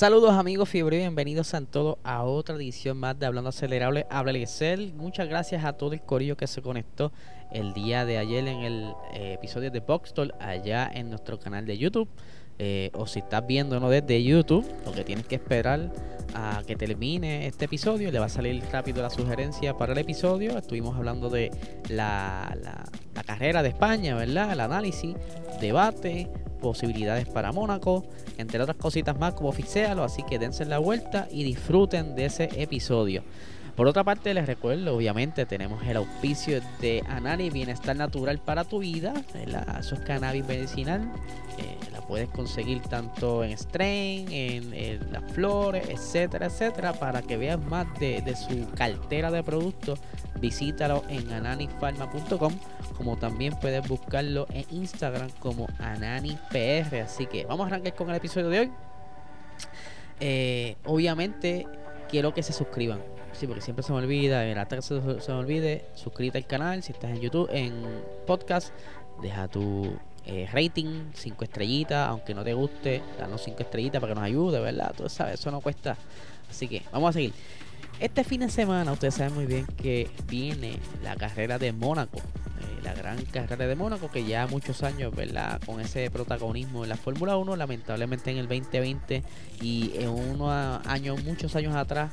Saludos amigos Fiebre, bienvenidos a todos a otra edición más de Hablando Acelerable. Habla Excel. Muchas gracias a todo el corillo que se conectó el día de ayer en el eh, episodio de Boxstall allá en nuestro canal de YouTube. Eh, o si estás viéndonos desde YouTube, lo que tienes que esperar a que termine este episodio, le va a salir rápido la sugerencia para el episodio. Estuvimos hablando de la, la, carrera de España, ¿verdad? El análisis, debate, posibilidades para Mónaco, entre otras cositas más como fixéalo, así que dense la vuelta y disfruten de ese episodio. Por otra parte, les recuerdo, obviamente, tenemos el auspicio de Anani Bienestar Natural para tu vida. Eso es cannabis medicinal. Eh, la puedes conseguir tanto en strain, en, las flores, etcétera, etcétera. Para que veas más de, de su cartera de productos, visítalo en ananifarma.com. Como también puedes buscarlo en Instagram como AnaniPR. Así que vamos a arrancar con el episodio de hoy. Eh, obviamente, quiero que se suscriban Sí, porque siempre se me olvida, en que se, se me olvide, suscríbete al canal, si estás en YouTube, en podcast, deja tu eh, rating, 5 estrellitas, aunque no te guste, danos 5 estrellitas para que nos ayude, ¿verdad? Tú sabes, eso no cuesta. Así que vamos a seguir. Este fin de semana, ustedes saben muy bien que viene la carrera de Mónaco la gran carrera de Mónaco, que ya muchos años, ¿verdad? Con ese protagonismo en la Fórmula 1, lamentablemente en el 2020 y en unos años, muchos años atrás,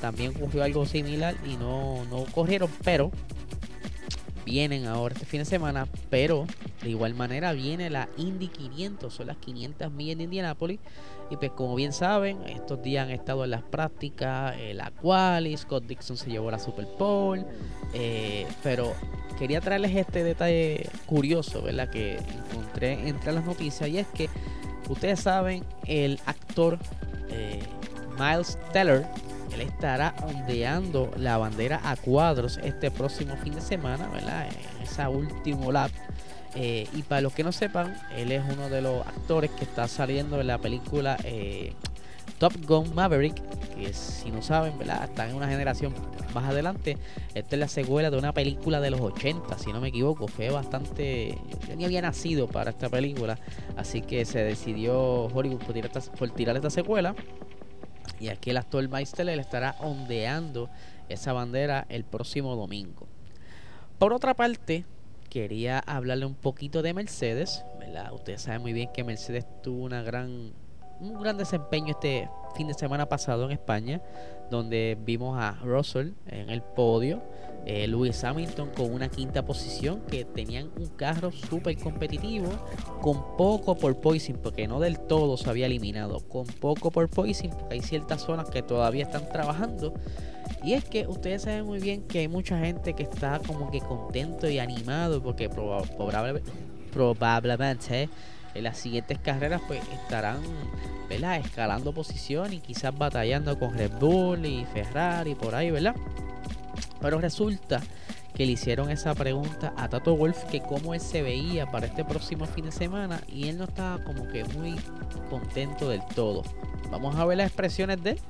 también ocurrió algo similar y no, no corrieron, pero vienen ahora este fin de semana, pero de igual manera viene la Indy 500, son las 500 millas de Indianápolis. Y pues como bien saben, estos días han estado en las prácticas, eh, la quali, Scott Dixon se llevó la Super Bowl, eh, pero quería traerles este detalle curioso, ¿verdad? Que encontré entre las noticias y es que ustedes saben, el actor eh, Miles Teller, él estará ondeando la bandera a cuadros este próximo fin de semana, ¿verdad? En esa último lap. Eh, y para los que no sepan, él es uno de los actores que está saliendo en la película eh, Top Gun Maverick, que si no saben, ¿verdad? Están en una generación más adelante. Esta es la secuela de una película de los 80, si no me equivoco. Fue bastante... Yo ni había nacido para esta película, así que se decidió Hollywood por tirar esta, por tirar esta secuela. Y aquí el actor Meister estará ondeando esa bandera el próximo domingo. Por otra parte, quería hablarle un poquito de Mercedes. ¿verdad? Ustedes saben muy bien que Mercedes tuvo una gran un gran desempeño este fin de semana pasado en España, donde vimos a Russell en el podio, eh, Lewis Hamilton con una quinta posición, que tenían un carro súper competitivo, con poco por poison, porque no del todo se había eliminado, con poco por porque hay ciertas zonas que todavía están trabajando. Y es que ustedes saben muy bien que hay mucha gente que está como que contento y animado, porque probablemente, probablemente en las siguientes carreras pues estarán escalando posición y quizás batallando con Red Bull y Ferrari por ahí, ¿verdad? Pero resulta que le hicieron esa pregunta a Tato Wolf que cómo él se veía para este próximo fin de semana y él no estaba como que muy contento del todo. Vamos a ver las expresiones de él.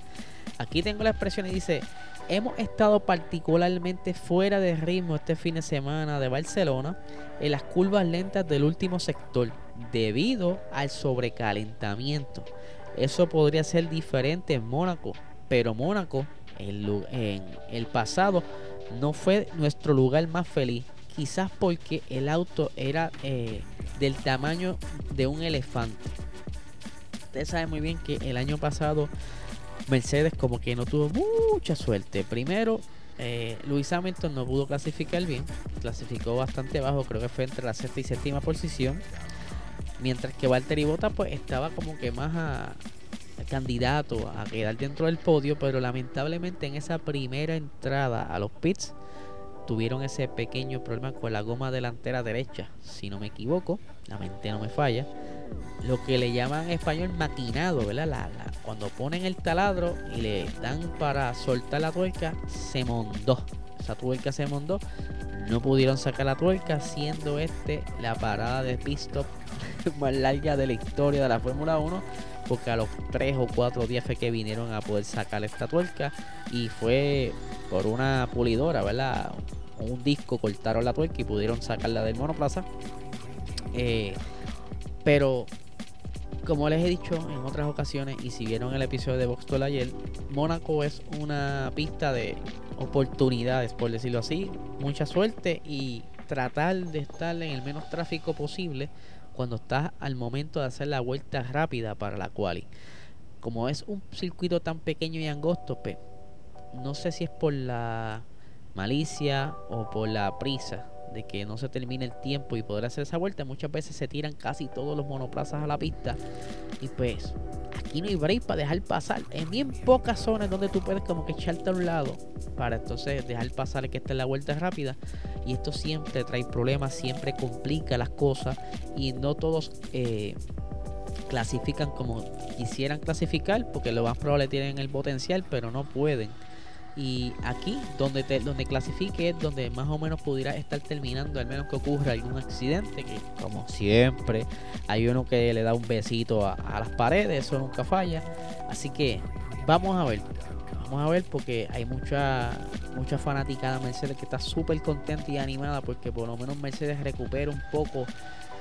Aquí tengo la expresión y dice, hemos estado particularmente fuera de ritmo este fin de semana de Barcelona en las curvas lentas del último sector debido al sobrecalentamiento. Eso podría ser diferente en Mónaco, pero Mónaco en, el pasado no fue nuestro lugar más feliz. Quizás porque el auto era eh, del tamaño de un elefante. Ustedes saben muy bien que el año pasado Mercedes como que no tuvo mucha suerte. Primero, eh, Luis Hamilton no pudo clasificar bien. Clasificó bastante bajo, creo que fue entre la sexta y séptima posición. Mientras que Valtteri Bottas pues estaba como que más candidato a quedar dentro del podio, pero lamentablemente en esa primera entrada a los pits tuvieron ese pequeño problema con la goma delantera derecha, si no me equivoco, la mente no me falla. lo que le llaman en español maquinado, ¿verdad? La, cuando ponen el taladro y le dan para soltar la tuerca, se mondó. Esa tuerca se mondó. No pudieron sacar la tuerca, siendo este la parada de pit stop más larga de la historia de la Fórmula 1. Porque a los 3 o 4 días fue que vinieron a poder sacar esta tuerca. Y fue por una pulidora, ¿verdad? Un disco cortaron la tuerca y pudieron sacarla del monoplaza. Eh, pero como les he dicho en otras ocasiones y si vieron el episodio de Box ayer, Mónaco es una pista de oportunidades, por decirlo así, mucha suerte y tratar de estar en el menos tráfico posible cuando estás al momento de hacer la vuelta rápida para la quali. Como es un circuito tan pequeño y angosto, pues, no sé si es por la malicia o por la prisa de que no se termine el tiempo y poder hacer esa vuelta, muchas veces se tiran casi todos los monoplazas a la pista. Y pues aquí no break para dejar pasar. En bien pocas zonas donde tú puedes como que echarte a un lado para entonces dejar pasar que esté en la vuelta rápida. Y esto siempre trae problemas, siempre complica las cosas y no todos... Eh, clasifican como quisieran clasificar porque lo más probable tienen el potencial pero no pueden y aquí, donde, te, donde clasifique, es donde más o menos pudiera estar terminando, al menos que ocurra algún accidente, que como siempre, hay uno que le da un besito a, las paredes, eso nunca falla. Así que vamos a ver, vamos a ver porque hay mucha, mucha fanaticada Mercedes que está súper contenta y animada porque por lo menos Mercedes recupera un poco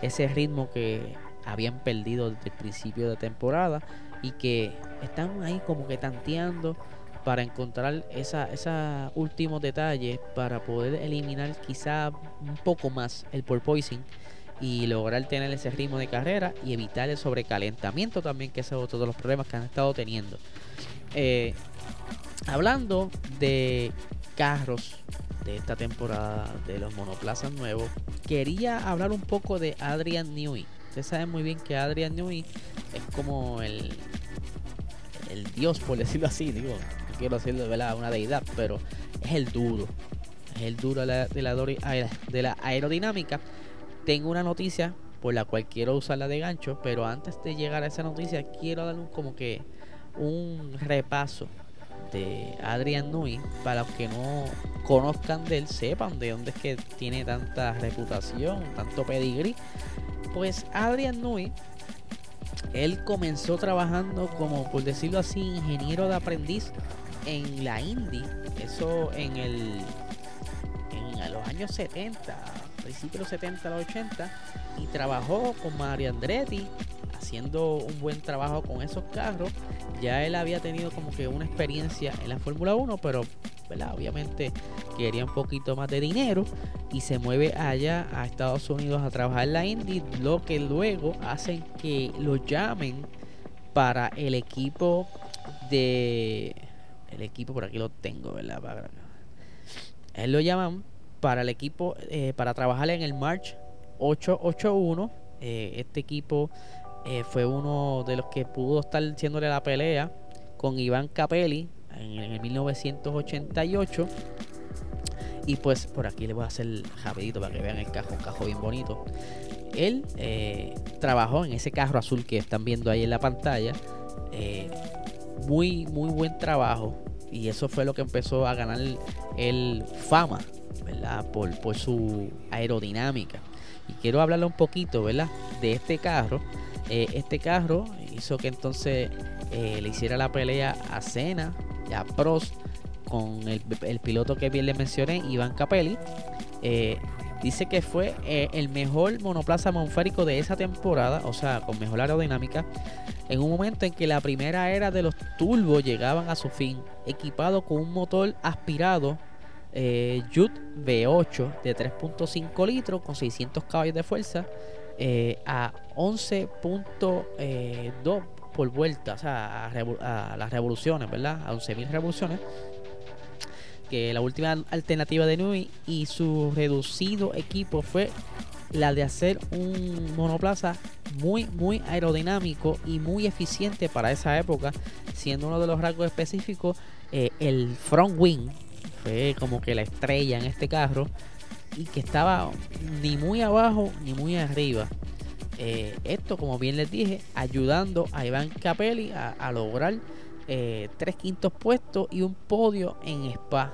ese ritmo que habían perdido desde el principio de temporada y que están ahí como que tanteando para encontrar esa, esos últimos detalles para poder eliminar quizá un poco más el porpoising y lograr tener ese ritmo de carrera y evitar el sobrecalentamiento también, que es otro de los problemas que han estado teniendo. Eh, hablando de carros de esta temporada de los monoplazas nuevos, quería hablar un poco de Adrian Newey. Ustedes saben muy bien que Adrian Newey es como el, el dios, por decirlo así, digo, quiero decirlo de una deidad, pero es el duro. Es el duro de la, de la, aerodinámica. Tengo una noticia por la cual quiero usarla de gancho, pero antes de llegar a esa noticia quiero dar un, como que un repaso de Adrian Nui para los que no conozcan de él, sepan de dónde es que tiene tanta reputación, tanto pedigrí. Pues Adrian Nui él comenzó trabajando como, por decirlo así, ingeniero de aprendiz en la Indy, eso en el en los años 70, principios los 70 a los 80, y trabajó con Mario Andretti haciendo un buen trabajo con esos carros. Ya él había tenido como que una experiencia en la Fórmula 1, pero obviamente quería un poquito más de dinero y se mueve allá a Estados Unidos a trabajar en la Indy, lo que luego hacen que lo llamen para el equipo de el equipo por aquí lo tengo, ¿verdad? Él lo llaman para el equipo, eh, para trabajar en el March 881. Eh, este equipo eh, fue uno de los que pudo estar haciéndole la pelea con Iván Capelli en, el 1988. Y pues por aquí le voy a hacer rapidito para que vean el cajo, un cajo bien bonito. Él trabajó en ese carro azul que están viendo ahí en la pantalla muy, muy buen trabajo. Y eso fue lo que empezó a ganar el, fama, ¿verdad? Por, por su aerodinámica. Y quiero hablarle un poquito, ¿verdad? De este carro. Eh, este carro hizo que entonces eh, le hiciera la pelea a Cena y a Prost con el, piloto que bien le mencioné, Iván Capelli. Eh, dice que fue el mejor monoplaza monférico de esa temporada, o sea, con mejor aerodinámica en un momento en que la primera era de los turbos llegaban a su fin, equipado con un motor aspirado eh, V8 de 3.5 litros con 600 caballos de fuerza eh, a 11.2 eh, por vuelta, o sea, a, las revoluciones, ¿verdad? A 11.000 revoluciones. Que la última alternativa de Nui y su reducido equipo fue la de hacer un monoplaza muy, muy aerodinámico y muy eficiente para esa época, siendo uno de los rasgos específicos eh, el front wing, fue como que la estrella en este carro, y que estaba ni muy abajo ni muy arriba. eh, esto, como bien les dije, ayudando a Iván Capelli a, lograr eh, tres quintos puestos y un podio en Spa.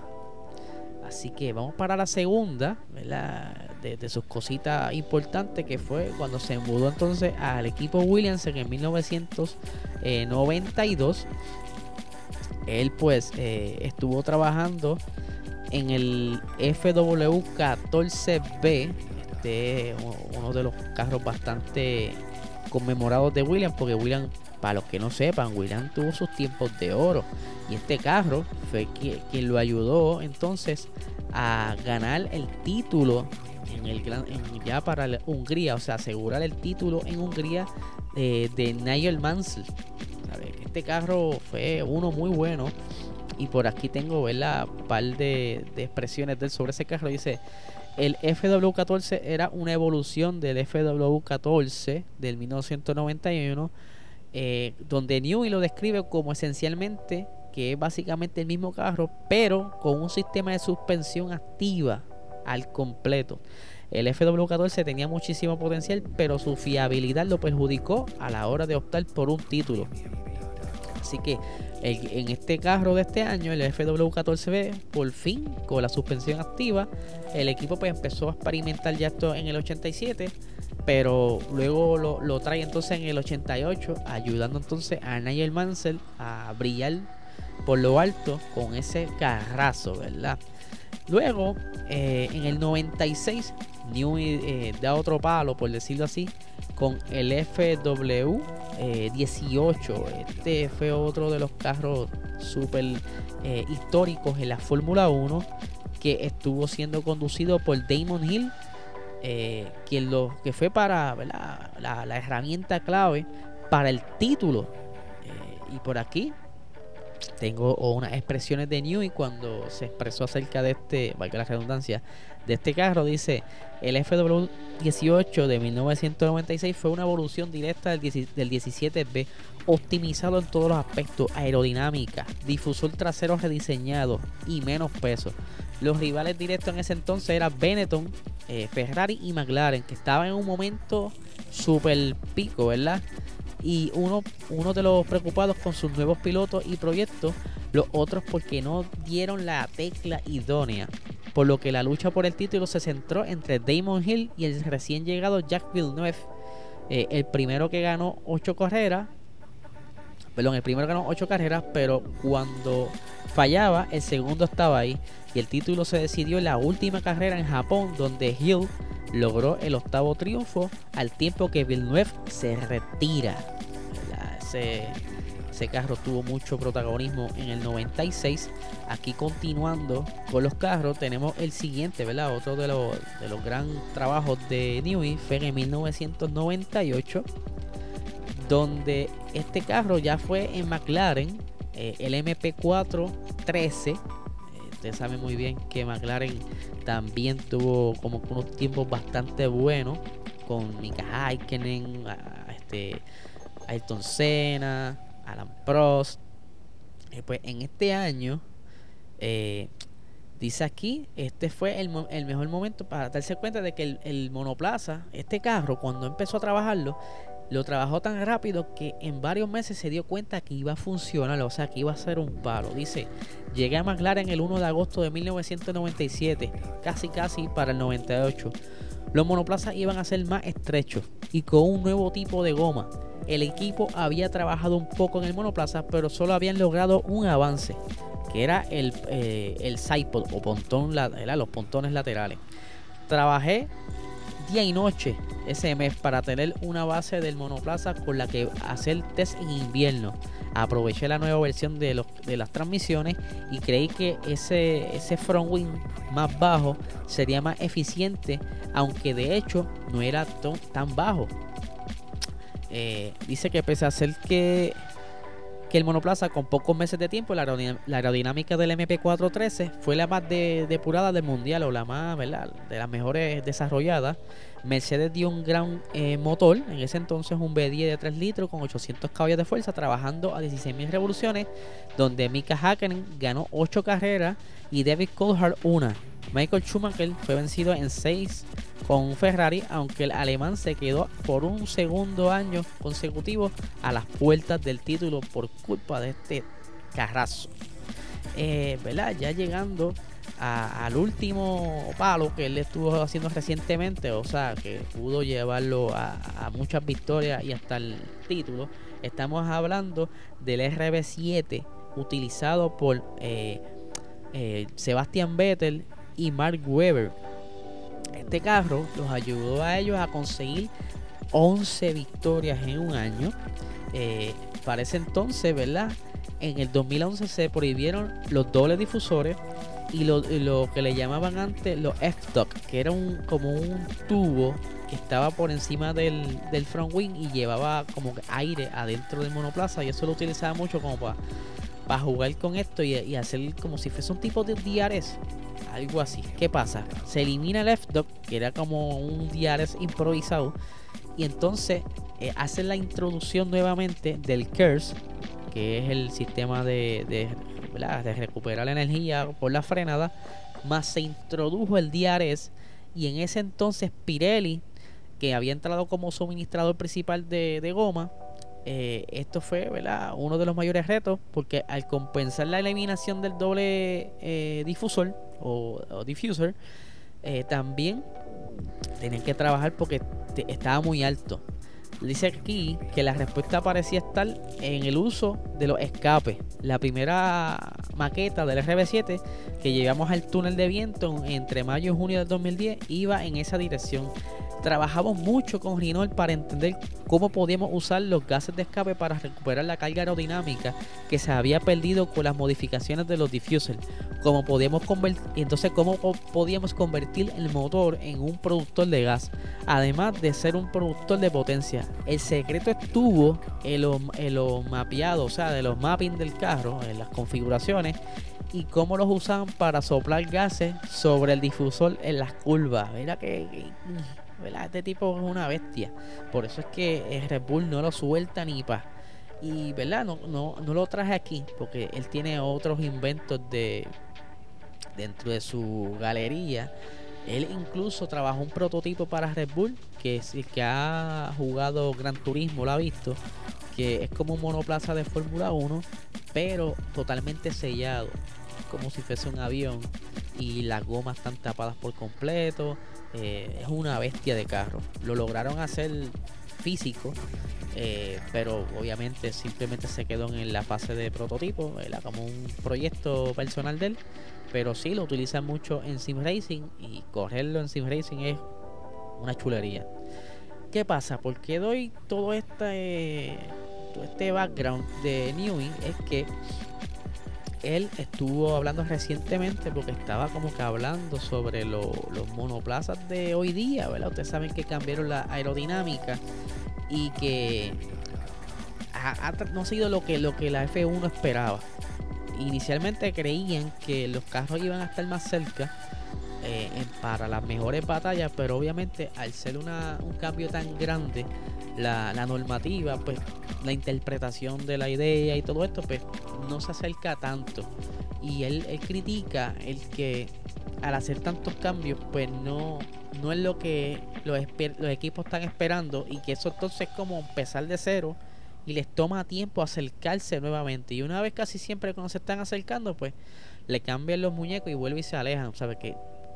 Así que vamos para la segunda, De, sus cositas importantes que fue cuando se mudó entonces al equipo Williams en 1992. Él pues eh, estuvo trabajando en el FW14B, este uno de los carros bastante conmemorados de Williams, porque Williams, para los que no sepan, Williams tuvo sus tiempos de oro. Y este carro fue quien, lo ayudó entonces a ganar el título en el ya para Hungría, o sea, asegurar el título en Hungría de Nigel Mansell. Este carro fue uno muy bueno. Y por aquí tengo un par de, expresiones de él sobre ese carro. Dice, el FW14 era una evolución del FW14 del 1991, eh, donde Newey lo describe como esencialmente que es básicamente el mismo carro, pero con un sistema de suspensión activa al completo. El FW14 tenía muchísimo potencial, pero su fiabilidad lo perjudicó a la hora de optar por un título. Así que en este carro de este año, el FW14B, por fin, con la suspensión activa, el equipo pues empezó a experimentar ya esto en el 87, pero luego lo, trae entonces en el 88, ayudando entonces a Nigel Mansell a brillar por lo alto con ese carrazo, ¿verdad? Luego, eh, en el 96, Newey eh, da otro palo, por decirlo así, con el FW 18. Eh, este fue otro de los carros súper eh, históricos en la Fórmula 1 que estuvo siendo conducido por Damon Hill, eh, quien lo que fue para la, la, herramienta clave para el título. y por aquí tengo unas expresiones de Newey cuando se expresó acerca de este, valga la redundancia, de este carro. Dice, el FW18 de 1996 fue una evolución directa del, 17B, optimizado en todos los aspectos, aerodinámica, difusor trasero rediseñado y menos peso. Los rivales directos en ese entonces eran Benetton, eh, Ferrari y McLaren, que estaban en un momento súper pico, ¿verdad? Y uno, uno de los preocupados con sus nuevos pilotos y proyectos, los otros porque no dieron la tecla idónea, por lo que la lucha por el título se centró entre Damon Hill y el recién llegado Jack Villeneuve, eh, el primero que ganó ocho carreras, perdón, el primero ganó ocho carreras, pero cuando fallaba, el segundo estaba ahí. Y el título se decidió en la última carrera en Japón, donde Hill logró el octavo triunfo al tiempo que Villeneuve se retira. Ese, carro tuvo mucho protagonismo en el 96. Aquí continuando con los carros, tenemos el siguiente, ¿verdad? Otro de los, de los gran trabajos de Newey fue en 1998, donde este carro ya fue en McLaren, eh, el MP4 13 Ustedes saben muy bien que McLaren también tuvo como unos tiempos bastante buenos con Mika Hakkinen, este, Ayrton Senna, Alan Prost. Eh, pues en este año, eh, dice aquí, este fue el, mejor momento para darse cuenta de que el, el monoplaza, este carro, cuando empezó a trabajarlo, lo trabajó tan rápido que en varios meses se dio cuenta que iba a funcionar, o sea, que iba a ser un palo. Dice, llegué a McLaren el 1 de agosto de 1997, casi casi para el 98. Los monoplazas iban a ser más estrechos y con un nuevo tipo de goma. El equipo había trabajado un poco en el monoplaza, pero solo habían logrado un avance, que era el, eh, el sidepod o pontón, los pontones laterales. Trabajé día y noche ese mes para tener una base del monoplaza con la que hacer test en invierno. Aproveché la nueva versión de, los, de las transmisiones y creí que ese, ese front wing más bajo sería más eficiente, aunque de hecho no era tan bajo. Eh, dice que pese a ser que que el monoplaza con pocos meses de tiempo, la, aerodinámica del MP413 fue la más depurada del mundial o la más, ¿verdad? De las mejores desarrolladas. Mercedes dio un gran eh, motor, en ese entonces un B10 de 3 litros con 800 caballos de fuerza, trabajando a 16.000 revoluciones, donde Mika Hakkinen ganó 8 carreras y David Coulthard una. Michael Schumacher fue vencido en 6 con Ferrari, aunque el alemán se quedó por un segundo año consecutivo a las puertas del título por culpa de este carrazo. Eh, ¿verdad? Ya llegando al último palo que él estuvo haciendo recientemente, o sea, que pudo llevarlo a, muchas victorias y hasta el título. Estamos hablando del RB7 utilizado por eh, eh, Sebastian Vettel y Mark Webber. Este carro los ayudó a ellos a conseguir 11 victorias en un año. Eh, para ese entonces, ¿verdad? En el 2011 se prohibieron los dobles difusores y lo, que le llamaban antes los F-Duck, que era un, como un tubo que estaba por encima del, front wing y llevaba como aire adentro del monoplaza y eso lo utilizaba mucho como para para jugar con esto y, hacer como si fuese un tipo de DRS. Algo así. ¿Qué pasa? Se elimina el F-Dog, que era como un DRS improvisado. Y entonces eh, hacen la introducción nuevamente del Curse, que es el sistema de, de, recuperar la energía por la frenada. Más se introdujo el DRS. Y en ese entonces Pirelli, que había entrado como suministrador principal de, de goma, eh, esto fue uno de los mayores retos porque al compensar la eliminación del doble eh, difusor o, diffuser, eh, también tenían que trabajar porque estaba muy alto. Dice aquí que la respuesta parecía estar en el uso de los escapes. La primera maqueta del RB7 que llevamos al túnel de viento entre mayo y junio del 2010 iba en esa dirección. Trabajamos mucho con Rinol para entender cómo podíamos usar los gases de escape para recuperar la carga aerodinámica que se había perdido con las modificaciones de los diffusers. Cómo podíamos entonces cómo podíamos convertir el motor en un productor de gas, además de ser un productor de potencia. El secreto estuvo en lo, mapeado, o sea, de los mapping del carro, en las configuraciones y cómo los usaban para soplar gases sobre el difusor en las curvas. Mira que este tipo es una bestia. Por eso es que Red Bull no lo suelta ni pa. Y, ¿verdad? No, no, no lo traje aquí porque él tiene otros inventos de dentro de su galería. Él incluso trabajó un prototipo para Red Bull, que es que ha jugado Gran Turismo, lo ha visto, que es como un monoplaza de Fórmula 1, pero totalmente sellado, como si fuese un avión, y las gomas están tapadas por completo, eh, es una bestia de carro. Lo lograron hacer físico, eh, pero obviamente simplemente se quedó en la fase de prototipo, era como un proyecto personal de él, pero sí lo utilizan mucho en sim racing y correrlo en sim racing es una chulería. ¿Qué pasa? ¿Por qué doy todo este, todo este background de Newey? Es que él estuvo hablando recientemente porque estaba como que hablando sobre los monoplazas de hoy día, ¿verdad? Ustedes saben que cambiaron la aerodinámica y que no ha sido lo que, lo que la F1 esperaba. Inicialmente creían que los carros iban a estar más cerca eh, para las mejores batallas, pero obviamente al ser una, un cambio tan grande, la, la normativa, pues la interpretación de la idea y todo esto, pues no se acerca tanto. Y él, critica el que al hacer tantos cambios, pues no, no es lo que los, los equipos están esperando y que eso entonces es como empezar de cero y les toma tiempo acercarse nuevamente. Y una vez casi siempre cuando se están acercando, pues le cambian los muñecos y vuelve y se alejan. ¿Sabe? Que,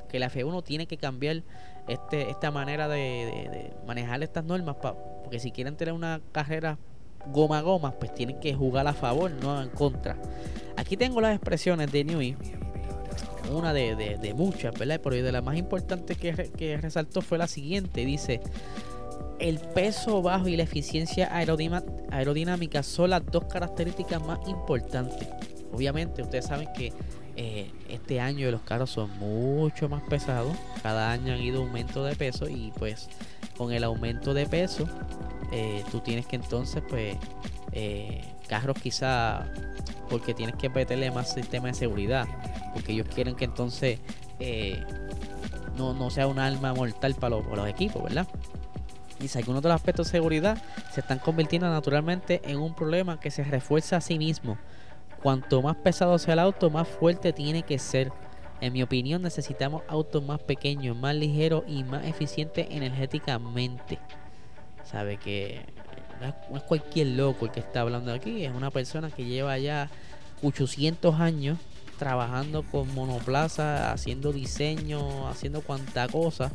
que la F1 tiene que cambiar este, esta manera de, manejar estas normas, porque si quieren tener una carrera goma goma, pues tienen que jugar a favor, no en contra. Aquí tengo las expresiones de Newey, una de, muchas, ¿verdad? Pero de la más importante que, que resaltó fue la siguiente, dice, el peso bajo y la eficiencia aerodinámica son las dos características más importantes. Obviamente, ustedes saben que eh, este año los carros son mucho más pesados. Cada año han ido aumento de peso y pues con el aumento de peso eh, tú tienes que entonces, pues, eh, carros quizá porque tienes que meterle más sistema de seguridad, porque ellos quieren que entonces eh, no, sea un arma mortal para los, los equipos, ¿verdad? Y si algunos de los aspectos de seguridad se están convirtiendo naturalmente en un problema que se refuerza a sí mismo. Cuanto más pesado sea el auto, más fuerte tiene que ser. En mi opinión necesitamos autos más pequeños, más ligeros y más eficientes energéticamente. Sabe que no es cualquier loco el que está hablando aquí, es una persona que lleva ya 800 años trabajando con monoplaza, haciendo diseño, haciendo cuanta cosa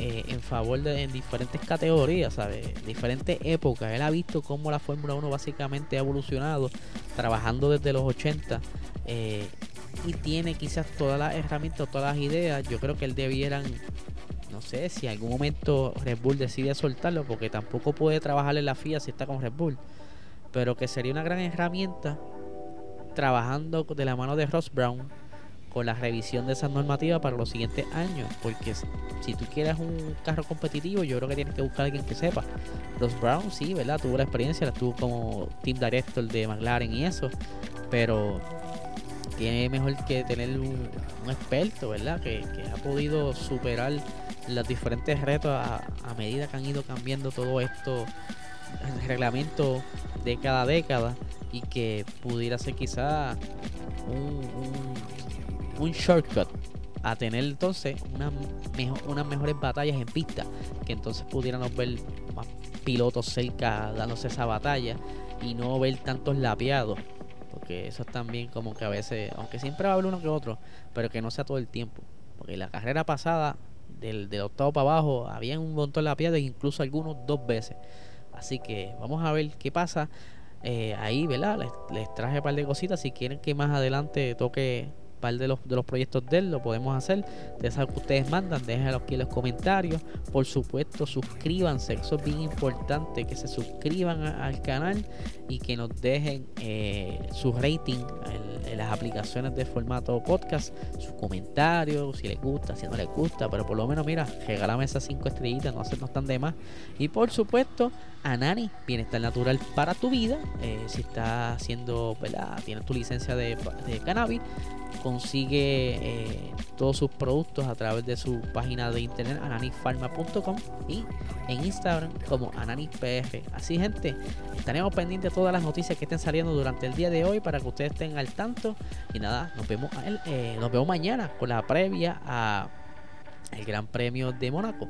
eh, en favor de en diferentes categorías, ¿sabes? Diferentes épocas. Él ha visto cómo la Fórmula 1 básicamente ha evolucionado, trabajando desde los 80 eh, y tiene quizás todas las herramientas, todas las ideas. Yo creo que él debieran, no sé, si en algún momento Red Bull decide soltarlo, porque tampoco puede trabajar en la FIA si está con Red Bull, pero que sería una gran herramienta trabajando de la mano de Ross Brown con la revisión de esa normativa para los siguientes años. Porque si tú quieres un carro competitivo, yo creo que tienes que buscar a alguien que sepa. Los Brown, sí, ¿verdad? Tuvo la experiencia, la tuvo como team director de McLaren y eso. Pero tiene mejor que tener un, experto, ¿verdad? Que, ha podido superar los diferentes retos a, medida que han ido cambiando todo esto, el reglamento de cada década y que pudiera ser quizá un, un shortcut a tener entonces una mejor, unas mejores batallas en pista, que entonces pudiéramos ver más pilotos cerca dándose esa batalla y no ver tantos lapeados, porque eso es también como que a veces, aunque siempre va a haber uno que otro, pero que no sea todo el tiempo, porque la carrera pasada del, del octavo para abajo había un montón de lapeados, incluso algunos dos veces, así que vamos a ver qué pasa. Eh, ahí, ¿verdad? Les, les traje un par de cositas. Si quieren que más adelante toque par de los, de los proyectos de él, lo podemos hacer. De esas que ustedes mandan, déjenlo aquí en los comentarios. Por supuesto, suscríbanse, eso es bien importante, que se suscriban al canal y que nos dejen eh, su rating en, las aplicaciones de formato podcast, sus comentarios, si les gusta, si no les gusta, pero por lo menos, mira, regálame esas cinco estrellitas, no hacernos tan de más. Y por supuesto, Anani, bienestar natural para tu vida. Eh, si estás haciendo, ¿verdad? Tienes tu licencia de cannabis consigue eh, todos sus productos a través de su página de internet ananifarma.com y en Instagram como ananispr. Así gente, estaremos pendientes todas las noticias que estén saliendo durante el día de hoy para que ustedes estén al tanto. Y nada, nos vemos, eh, nos vemos mañana con la previa a el Gran Premio de Mónaco.